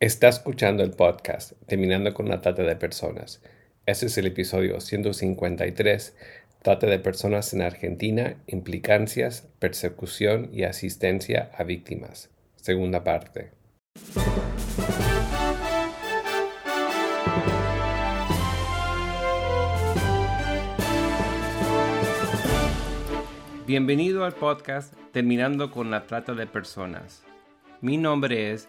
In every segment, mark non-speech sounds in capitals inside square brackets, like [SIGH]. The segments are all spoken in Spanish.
Está escuchando el podcast Terminando con la Trata de Personas. Este es el episodio 153, Trata de Personas en Argentina, implicancias, persecución y asistencia a víctimas. Segunda parte. Bienvenido al podcast Terminando con la Trata de Personas. Mi nombre es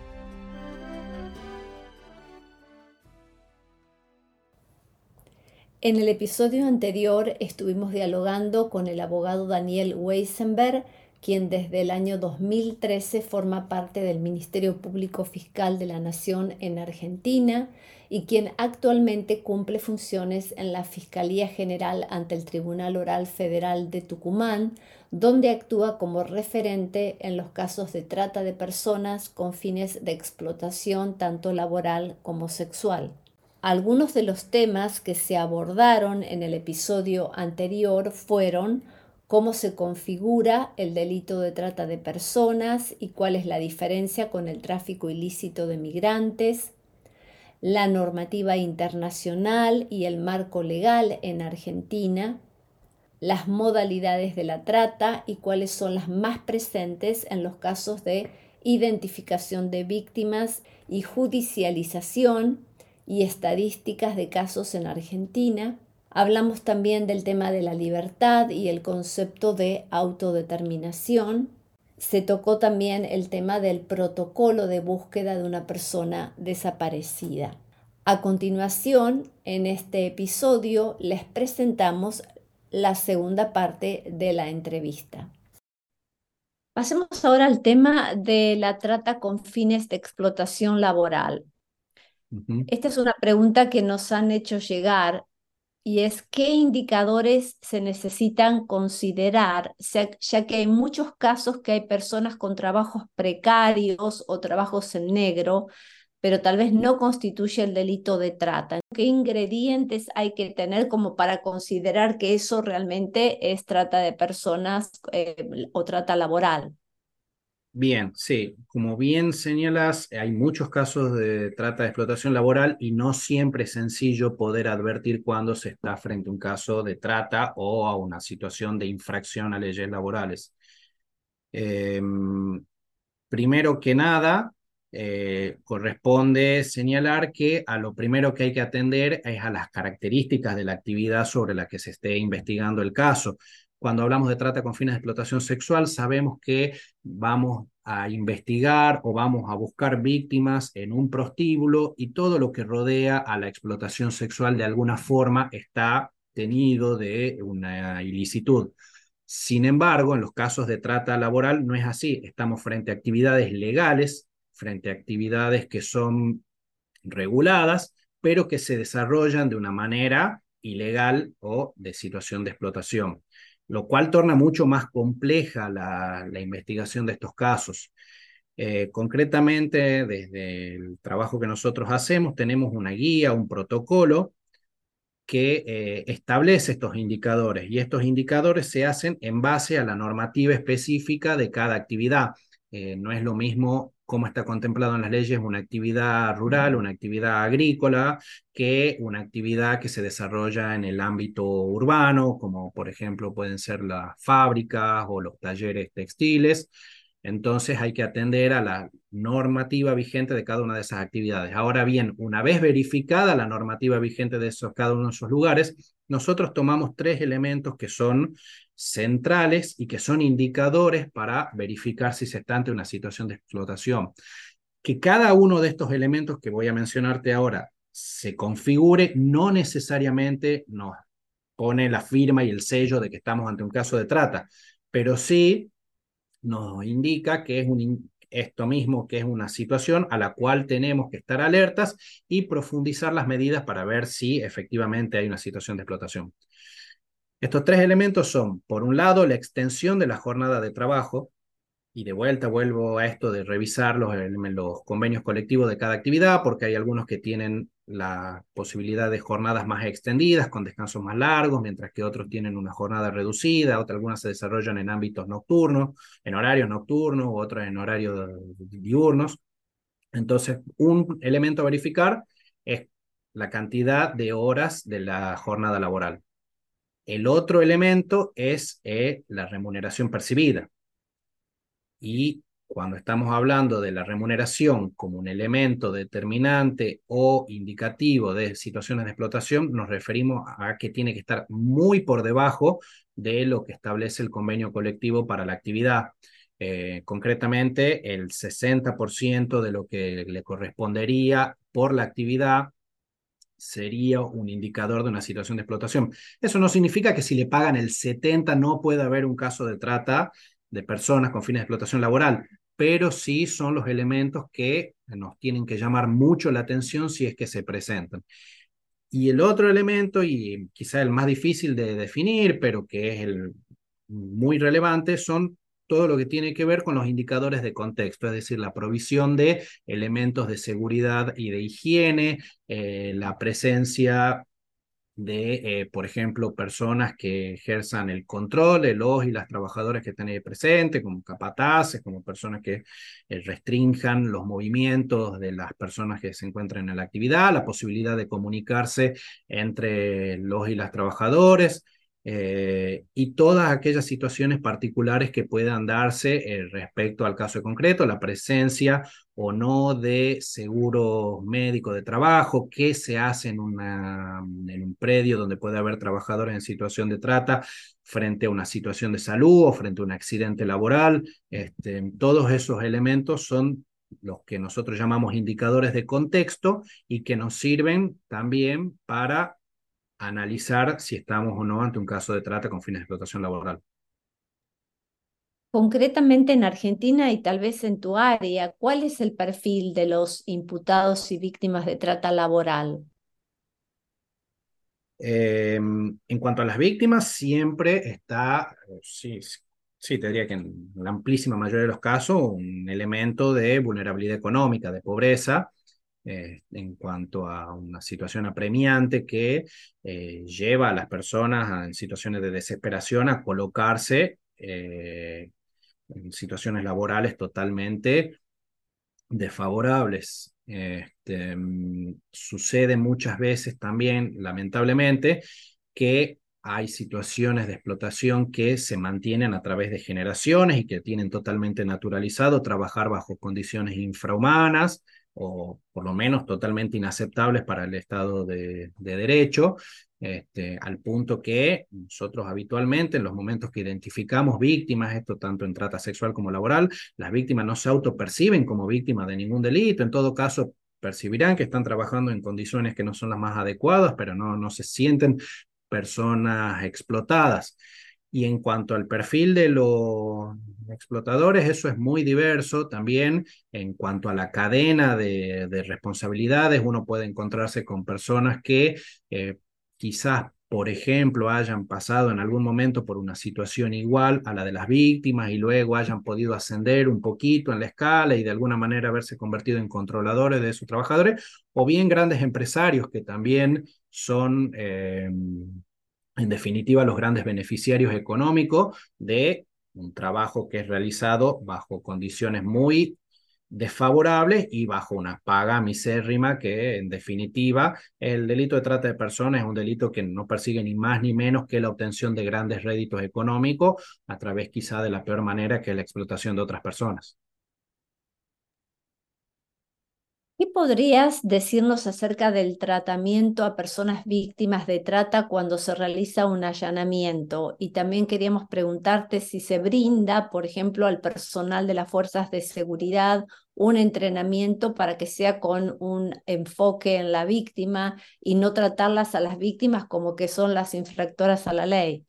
En el episodio anterior estuvimos dialogando con el abogado Daniel Weisenberg, quien desde el año 2013 forma parte del Ministerio Público Fiscal de la Nación en Argentina y quien actualmente cumple funciones en la Fiscalía General ante el Tribunal Oral Federal de Tucumán, donde actúa como referente en los casos de trata de personas con fines de explotación tanto laboral como sexual. Algunos de los temas que se abordaron en el episodio anterior fueron cómo se configura el delito de trata de personas y cuál es la diferencia con el tráfico ilícito de migrantes, la normativa internacional y el marco legal en Argentina, las modalidades de la trata y cuáles son las más presentes en los casos de identificación de víctimas y judicialización, y estadísticas de casos en Argentina. Hablamos también del tema de la libertad y el concepto de autodeterminación. Se tocó también el tema del protocolo de búsqueda de una persona desaparecida. A continuación, en este episodio les presentamos la segunda parte de la entrevista. Pasemos ahora al tema de la trata con fines de explotación laboral. Esta es una pregunta que nos han hecho llegar y es qué indicadores se necesitan considerar, ya que hay muchos casos que hay personas con trabajos precarios o trabajos en negro, pero tal vez no constituye el delito de trata. ¿Qué ingredientes hay que tener como para considerar que eso realmente es trata de personas eh, o trata laboral? Bien, sí, como bien señalas, hay muchos casos de trata de explotación laboral y no siempre es sencillo poder advertir cuando se está frente a un caso de trata o a una situación de infracción a leyes laborales. Em, primero que nada, eh, corresponde señalar que a lo primero que hay que atender es a las características de la actividad sobre la que se esté investigando el caso. Cuando hablamos de trata con fines de explotación sexual, sabemos que vamos a investigar o vamos a buscar víctimas en un prostíbulo y todo lo que rodea a la explotación sexual de alguna forma está tenido de una ilicitud. Sin embargo, en los casos de trata laboral no es así. Estamos frente a actividades legales, frente a actividades que son reguladas, pero que se desarrollan de una manera ilegal o de situación de explotación lo cual torna mucho más compleja la, investigación de estos casos. Eh, concretamente, desde el trabajo que nosotros hacemos, tenemos una guía, un protocolo que eh, establece estos indicadores y estos indicadores se hacen en base a la normativa específica de cada actividad. Eh, no es lo mismo cómo está contemplado en las leyes una actividad rural, una actividad agrícola, que una actividad que se desarrolla en el ámbito urbano, como por ejemplo pueden ser las fábricas o los talleres textiles. Entonces hay que atender a la normativa vigente de cada una de esas actividades. Ahora bien, una vez verificada la normativa vigente de esos, cada uno de esos lugares, nosotros tomamos tres elementos que son centrales y que son indicadores para verificar si se está ante una situación de explotación. Que cada uno de estos elementos que voy a mencionarte ahora se configure no necesariamente nos pone la firma y el sello de que estamos ante un caso de trata, pero sí nos indica que es un, esto mismo, que es una situación a la cual tenemos que estar alertas y profundizar las medidas para ver si efectivamente hay una situación de explotación. Estos tres elementos son, por un lado, la extensión de la jornada de trabajo, y de vuelta vuelvo a esto de revisar los, los convenios colectivos de cada actividad, porque hay algunos que tienen la posibilidad de jornadas más extendidas, con descansos más largos, mientras que otros tienen una jornada reducida, otras algunas se desarrollan en ámbitos nocturnos, en horarios nocturnos, otras en horarios diurnos. Entonces, un elemento a verificar es la cantidad de horas de la jornada laboral. El otro elemento es eh, la remuneración percibida. Y cuando estamos hablando de la remuneración como un elemento determinante o indicativo de situaciones de explotación, nos referimos a que tiene que estar muy por debajo de lo que establece el convenio colectivo para la actividad. Eh, concretamente, el 60% de lo que le correspondería por la actividad sería un indicador de una situación de explotación. Eso no significa que si le pagan el 70 no pueda haber un caso de trata de personas con fines de explotación laboral, pero sí son los elementos que nos tienen que llamar mucho la atención si es que se presentan. Y el otro elemento, y quizá el más difícil de definir, pero que es el muy relevante, son todo lo que tiene que ver con los indicadores de contexto, es decir, la provisión de elementos de seguridad y de higiene, eh, la presencia de, eh, por ejemplo, personas que ejerzan el control de los y las trabajadoras que están ahí presentes, como capataces, como personas que eh, restrinjan los movimientos de las personas que se encuentran en la actividad, la posibilidad de comunicarse entre los y las trabajadores, eh, y todas aquellas situaciones particulares que puedan darse eh, respecto al caso concreto, la presencia o no de seguro médico de trabajo, qué se hace en, una, en un predio donde puede haber trabajadores en situación de trata frente a una situación de salud o frente a un accidente laboral. Este, todos esos elementos son los que nosotros llamamos indicadores de contexto y que nos sirven también para analizar si estamos o no ante un caso de trata con fines de explotación laboral. Concretamente en Argentina y tal vez en tu área, ¿cuál es el perfil de los imputados y víctimas de trata laboral? Em, en cuanto a las víctimas, siempre está, sí, sí, te diría que en la amplísima mayoría de los casos, un elemento de vulnerabilidad económica, de pobreza, eh, en cuanto a una situación apremiante que eh, lleva a las personas en situaciones de desesperación a colocarse eh, en situaciones laborales totalmente desfavorables. Este, mm, sucede muchas veces también, lamentablemente, que hay situaciones de explotación que se mantienen a través de generaciones y que tienen totalmente naturalizado trabajar bajo condiciones infrahumanas, o por lo menos totalmente inaceptables para el Estado de, Derecho, este, al punto que nosotros habitualmente en los momentos que identificamos víctimas, esto tanto en trata sexual como laboral, las víctimas no se autoperciben como víctimas de ningún delito, en todo caso percibirán que están trabajando en condiciones que no son las más adecuadas, pero no, no se sienten personas explotadas. Y en cuanto al perfil de los explotadores, eso es muy diverso también. En cuanto a la cadena de, responsabilidades, uno puede encontrarse con personas que eh, quizás, por ejemplo, hayan pasado en algún momento por una situación igual a la de las víctimas y luego hayan podido ascender un poquito en la escala y de alguna manera haberse convertido en controladores de sus trabajadores, o bien grandes empresarios que también son... Eh, en definitiva, los grandes beneficiarios económicos de un trabajo que es realizado bajo condiciones muy desfavorables y bajo una paga misérrima que en definitiva el delito de trata de personas es un delito que no persigue ni más ni menos que la obtención de grandes réditos económicos a través quizá de la peor manera que la explotación de otras personas. ¿Qué podrías decirnos acerca del tratamiento a personas víctimas de trata cuando se realiza un allanamiento? Y también queríamos preguntarte si se brinda, por ejemplo, al personal de las fuerzas de seguridad un entrenamiento para que sea con un enfoque en la víctima y no tratarlas a las víctimas como que son las infractoras a la ley.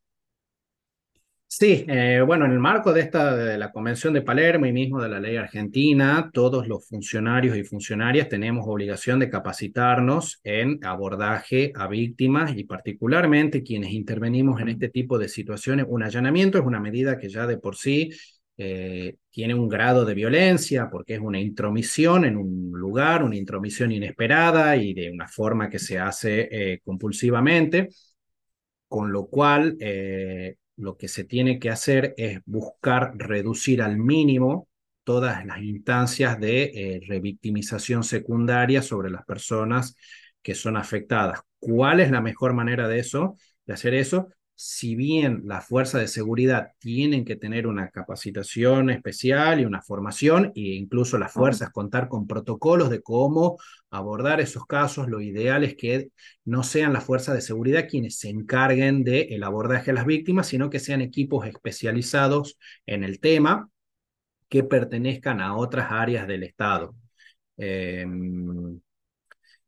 Sí, eh, bueno, en el marco de esta, de la Convención de Palermo y mismo de la ley argentina, todos los funcionarios y funcionarias tenemos obligación de capacitarnos en abordaje a víctimas y particularmente quienes intervenimos en este tipo de situaciones. Un allanamiento es una medida que ya de por sí eh, tiene un grado de violencia porque es una intromisión en un lugar, una intromisión inesperada y de una forma que se hace eh, compulsivamente, con lo cual lo que se tiene que hacer es buscar reducir al mínimo todas las instancias de eh, revictimización secundaria sobre las personas que son afectadas. ¿Cuál es la mejor manera de eso, de hacer eso? Si bien las fuerzas de seguridad tienen que tener una capacitación especial y una formación, e incluso las fuerzas contar con protocolos de cómo abordar esos casos, lo ideal es que no sean las fuerzas de seguridad quienes se encarguen del abordaje a las víctimas, sino que sean equipos especializados en el tema que pertenezcan a otras áreas del Estado. Em,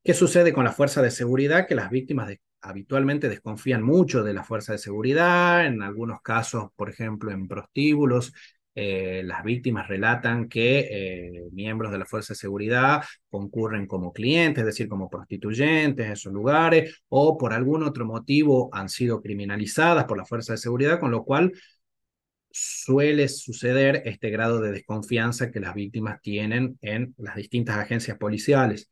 ¿Qué sucede con las fuerzas de seguridad? Que las víctimas de habitualmente desconfían mucho de la fuerza de seguridad, en algunos casos, por ejemplo, en prostíbulos, eh, las víctimas relatan que eh, miembros de la fuerza de seguridad concurren como clientes, es decir, como prostituyentes en esos lugares, o por algún otro motivo han sido criminalizadas por la fuerza de seguridad, con lo cual suele suceder este grado de desconfianza que las víctimas tienen en las distintas agencias policiales.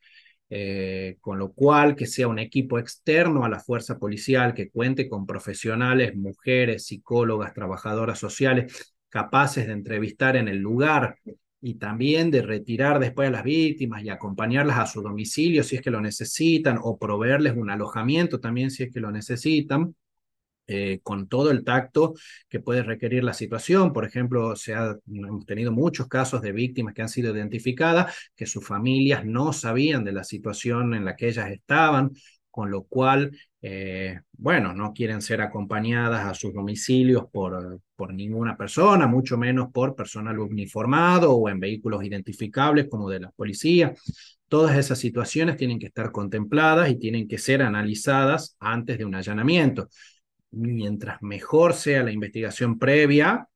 Eh, con lo cual que sea un equipo externo a la fuerza policial que cuente con profesionales, mujeres, psicólogas, trabajadoras sociales capaces de entrevistar en el lugar y también de retirar después a las víctimas y acompañarlas a su domicilio si es que lo necesitan o proveerles un alojamiento también si es que lo necesitan. Eh, con todo el tacto que puede requerir la situación. Por ejemplo, se hemos tenido muchos casos de víctimas que han sido identificadas, que sus familias no sabían de la situación en la que ellas estaban, con lo cual, eh, bueno, no quieren ser acompañadas a sus domicilios por, por ninguna persona, mucho menos por personal uniformado o en vehículos identificables como de la policía. Todas esas situaciones tienen que estar contempladas y tienen que ser analizadas antes de un allanamiento mientras mejor sea la investigación previa,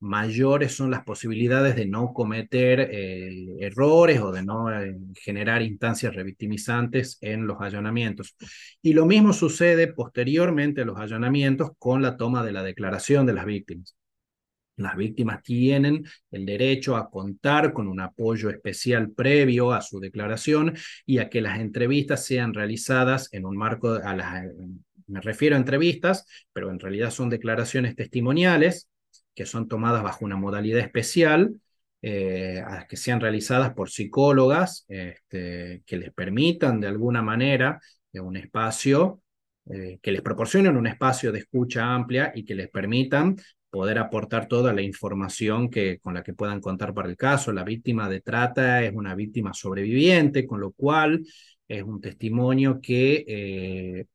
mayores son las posibilidades de no cometer eh, errores o de no eh, generar instancias revictimizantes en los allanamientos. Y lo mismo sucede posteriormente a los allanamientos con la toma de la declaración de las víctimas. Las víctimas tienen el derecho a contar con un apoyo especial previo a su declaración y a que las entrevistas sean realizadas en un marco a las, me refiero a entrevistas, pero en realidad son declaraciones testimoniales que son tomadas bajo una modalidad especial, eh, que sean realizadas por psicólogas este, que les permitan de alguna manera un espacio, eh, que les proporcionen un espacio de escucha amplia y que les permitan poder aportar toda la información que, con la que puedan contar para el caso. La víctima de trata es una víctima sobreviviente, con lo cual es un testimonio que eh,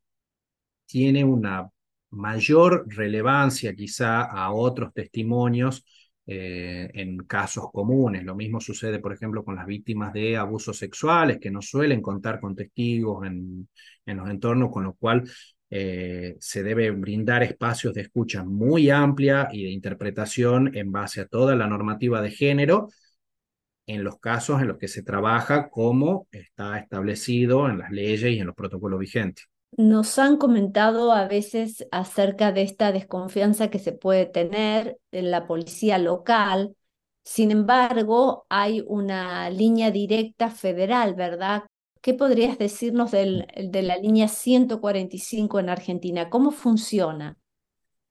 tiene una mayor relevancia quizá a otros testimonios eh, en casos comunes. Lo mismo sucede, por ejemplo, con las víctimas de abusos sexuales, que no suelen contar con testigos en, los entornos, con lo cual eh, se debe brindar espacios de escucha muy amplia y de interpretación en base a toda la normativa de género en los casos en los que se trabaja como está establecido en las leyes y en los protocolos vigentes. Nos han comentado a veces acerca de esta desconfianza que se puede tener en la policía local. Sin embargo, hay una línea directa federal, ¿verdad? ¿Qué podrías decirnos del, de la línea 145 en Argentina? ¿Cómo funciona?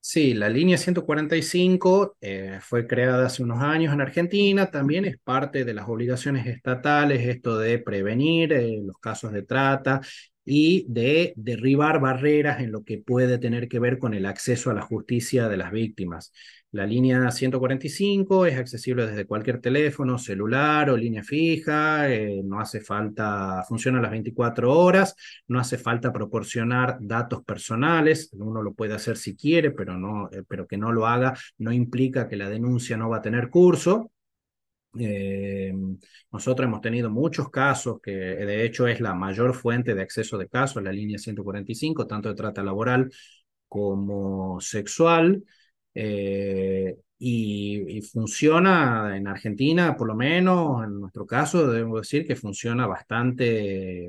Sí, la línea 145 eh, fue creada hace unos años en Argentina, también es parte de las obligaciones estatales, esto de prevenir eh, los casos de trata y de derribar barreras en lo que puede tener que ver con el acceso a la justicia de las víctimas. La línea 145 es accesible desde cualquier teléfono, celular o línea fija, eh, no hace falta, funciona las 24 horas, no hace falta proporcionar datos personales, uno lo puede hacer si quiere, pero, no, eh, pero que no lo haga no implica que la denuncia no va a tener curso. Eh, nosotros hemos tenido muchos casos que de hecho es la mayor fuente de acceso de casos, la línea 145, tanto de trata laboral como sexual. Eh, y, funciona en Argentina, por lo menos en nuestro caso, debo decir que funciona bastante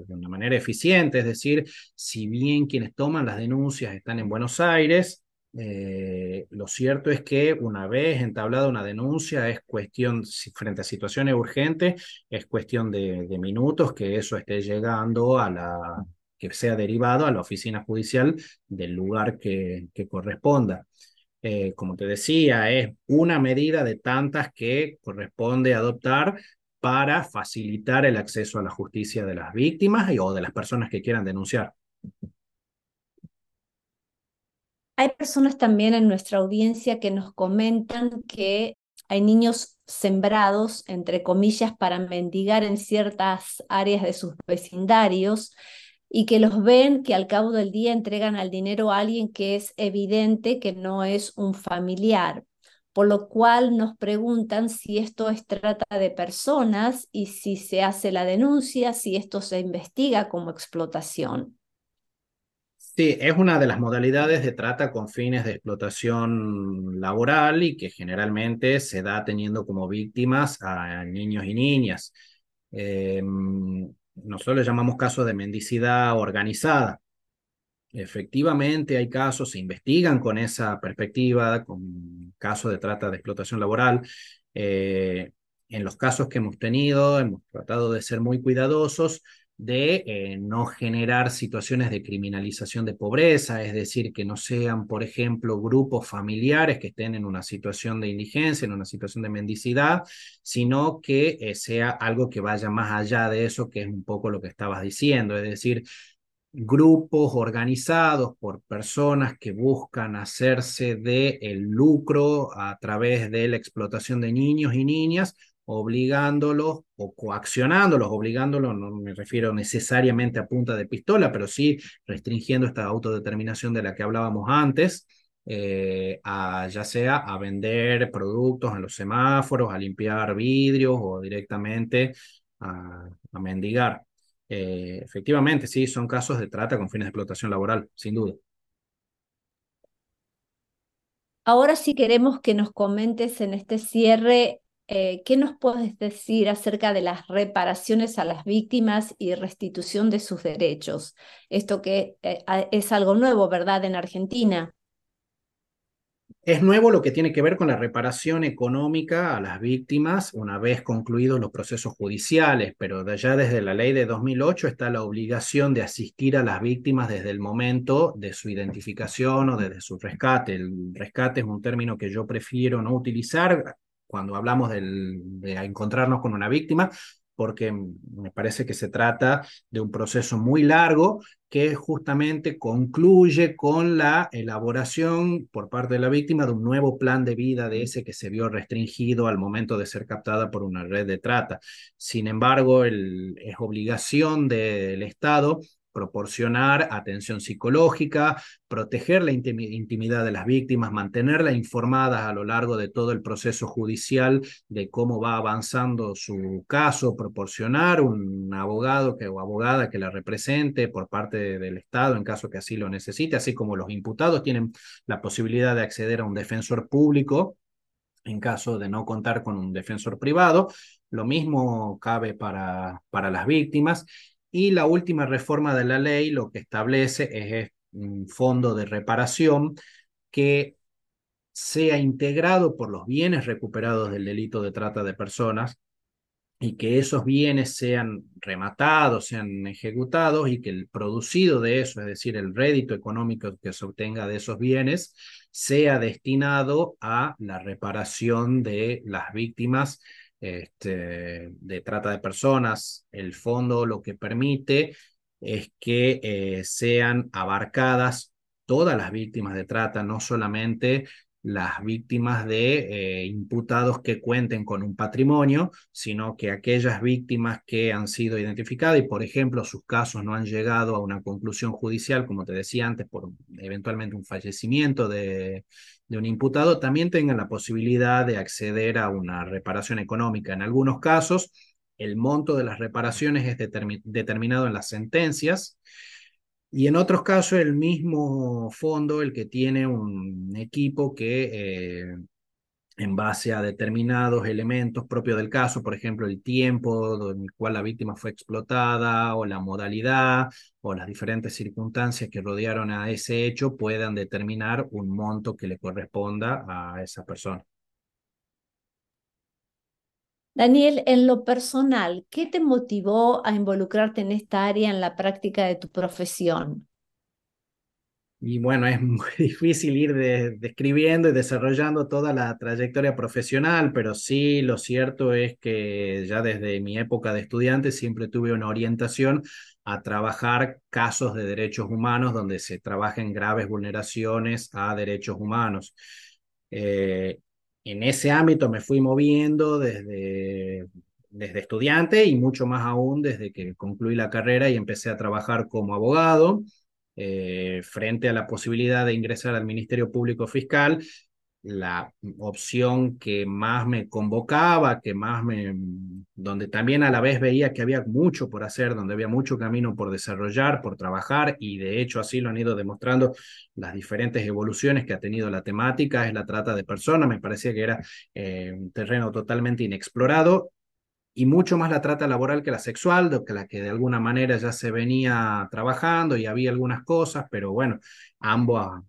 de una manera eficiente, es decir, si bien quienes toman las denuncias están en Buenos Aires, eh, lo cierto es que una vez entablada una denuncia es cuestión, frente a situaciones urgentes, es cuestión de, minutos que eso esté llegando a la, que sea derivado a la oficina judicial del lugar que, corresponda. Eh, como te decía, es una medida de tantas que corresponde adoptar para facilitar el acceso a la justicia de las víctimas y, o de las personas que quieran denunciar. Hay personas también en nuestra audiencia que nos comentan que hay niños sembrados, entre comillas, para mendigar en ciertas áreas de sus vecindarios y que los ven que al cabo del día entregan al dinero a alguien que es evidente que no es un familiar, por lo cual nos preguntan si esto es trata de personas y si se hace la denuncia, si esto se investiga como explotación. Sí, es una de las modalidades de trata con fines de explotación laboral y que generalmente se da teniendo como víctimas a niños y niñas. Eh, nosotros le llamamos casos de mendicidad organizada. Efectivamente, hay casos, se investigan con esa perspectiva, con casos de trata de explotación laboral. Eh, en los casos que hemos tenido, hemos tratado de ser muy cuidadosos de eh, no generar situaciones de criminalización de pobreza, es decir, que no sean, por ejemplo, grupos familiares que estén en una situación de indigencia, en una situación de mendicidad, sino que eh, sea algo que vaya más allá de eso, que es un poco lo que estabas diciendo, es decir, grupos organizados por personas que buscan hacerse de el lucro a través de la explotación de niños y niñas obligándolos o coaccionándolos, obligándolos, no me refiero necesariamente a punta de pistola, pero sí restringiendo esta autodeterminación de la que hablábamos antes, eh, a, ya sea a vender productos en los semáforos, a limpiar vidrios o directamente a, mendigar. Eh, efectivamente, sí, son casos de trata con fines de explotación laboral, sin duda. Ahora sí queremos que nos comentes en este cierre eh, ¿qué nos puedes decir acerca de las reparaciones a las víctimas y restitución de sus derechos? Esto que eh, es algo nuevo, ¿verdad?, en Argentina. Es nuevo lo que tiene que ver con la reparación económica a las víctimas una vez concluidos los procesos judiciales, pero allá desde la ley de 2008 está la obligación de asistir a las víctimas desde el momento de su identificación o desde su rescate. El rescate es un término que yo prefiero no utilizar cuando hablamos de encontrarnos con una víctima, porque me parece que se trata de un proceso muy largo que justamente concluye con la elaboración por parte de la víctima de un nuevo plan de vida de ese que se vio restringido al momento de ser captada por una red de trata. Sin embargo, es obligación del Estado proporcionar atención psicológica, proteger la intimidad de las víctimas, mantenerlas informadas a lo largo de todo el proceso judicial de cómo va avanzando su caso, proporcionar un abogado que, o abogada que la represente por parte del Estado en caso que así lo necesite, así como los imputados tienen la posibilidad de acceder a un defensor público en caso de no contar con un defensor privado. Lo mismo cabe para, para las víctimas y la última reforma de la ley lo que establece es un fondo de reparación que sea integrado por los bienes recuperados del delito de trata de personas y que esos bienes sean rematados, sean ejecutados y que el producido de eso, es decir, el rédito económico que se obtenga de esos bienes, sea destinado a la reparación de las víctimas este, de trata de personas. El fondo lo que permite es que eh, sean abarcadas todas las víctimas de trata, no solamente las víctimas de eh, imputados que cuenten con un patrimonio, sino que aquellas víctimas que han sido identificadas y, por ejemplo, sus casos no han llegado a una conclusión judicial, como te decía antes, por eventualmente un fallecimiento de, de un imputado también tengan la posibilidad de acceder a una reparación económica. En algunos casos, el monto de las reparaciones es determinado en las sentencias Y en otros casos, el mismo fondo, el que tiene un equipo que eh, en base a determinados elementos propios del caso, por ejemplo, el tiempo en el cual la víctima fue explotada o la modalidad o las diferentes circunstancias que rodearon a ese hecho, puedan determinar un monto que le corresponda a esa persona. Daniel, en lo personal, ¿qué te motivó a involucrarte en esta área en la práctica de tu profesión? Y bueno, es [LAUGHS] muy difícil ir describiendo y desarrollando toda la trayectoria profesional, pero sí lo cierto es que ya desde mi época de estudiante siempre tuve una orientación a trabajar casos de derechos humanos donde se trabajen graves vulneraciones a derechos humanos. Eh, en ese ámbito me fui moviendo desde, desde estudiante y mucho más aún desde que concluí la carrera y empecé a trabajar como abogado. Eh, frente a la posibilidad de ingresar al Ministerio Público Fiscal, la opción que más me convocaba, que más me, donde también a la vez veía que había mucho por hacer, donde había mucho camino por desarrollar, por trabajar, y de hecho así lo han ido demostrando las diferentes evoluciones que ha tenido la temática, es la trata de personas, me parecía que era eh, un terreno totalmente inexplorado y mucho más la trata laboral que la sexual, que la que de alguna manera ya se venía trabajando y había algunas cosas, pero bueno, ambos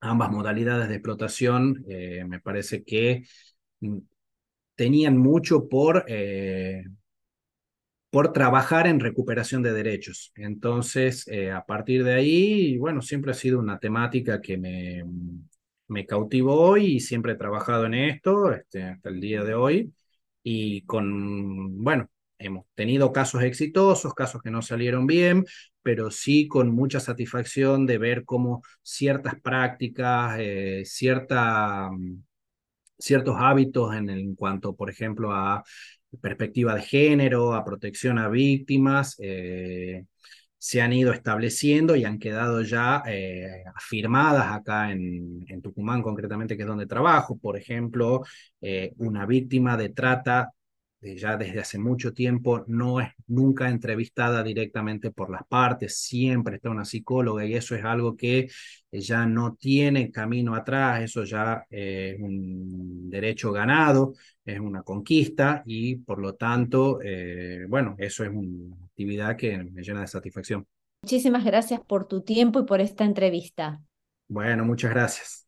ambas modalidades de explotación eh, me parece que mm, tenían mucho por, eh, por trabajar en recuperación de derechos. Entonces, eh, a partir de ahí, bueno, siempre ha sido una temática que me, me cautivó y siempre he trabajado en esto este, hasta el día de hoy. Y con, bueno, hemos tenido casos exitosos, casos que no salieron bien, pero sí con mucha satisfacción de ver cómo ciertas prácticas, eh, cierta, mm, ciertos hábitos en, cuanto, por ejemplo, a perspectiva de género, a protección a víctimas, eh, se han ido estableciendo y han quedado ya eh, afirmadas acá en, Tucumán, concretamente, que es donde trabajo. Por ejemplo, una víctima de trata ya desde hace mucho tiempo no es nunca entrevistada directamente por las partes, siempre está una psicóloga y eso es algo que ya no tiene camino atrás, eso ya es un derecho ganado, es una conquista y por lo tanto, eh, bueno, eso es una actividad que me llena de satisfacción. Muchísimas gracias por tu tiempo y por esta entrevista. Bueno, muchas gracias.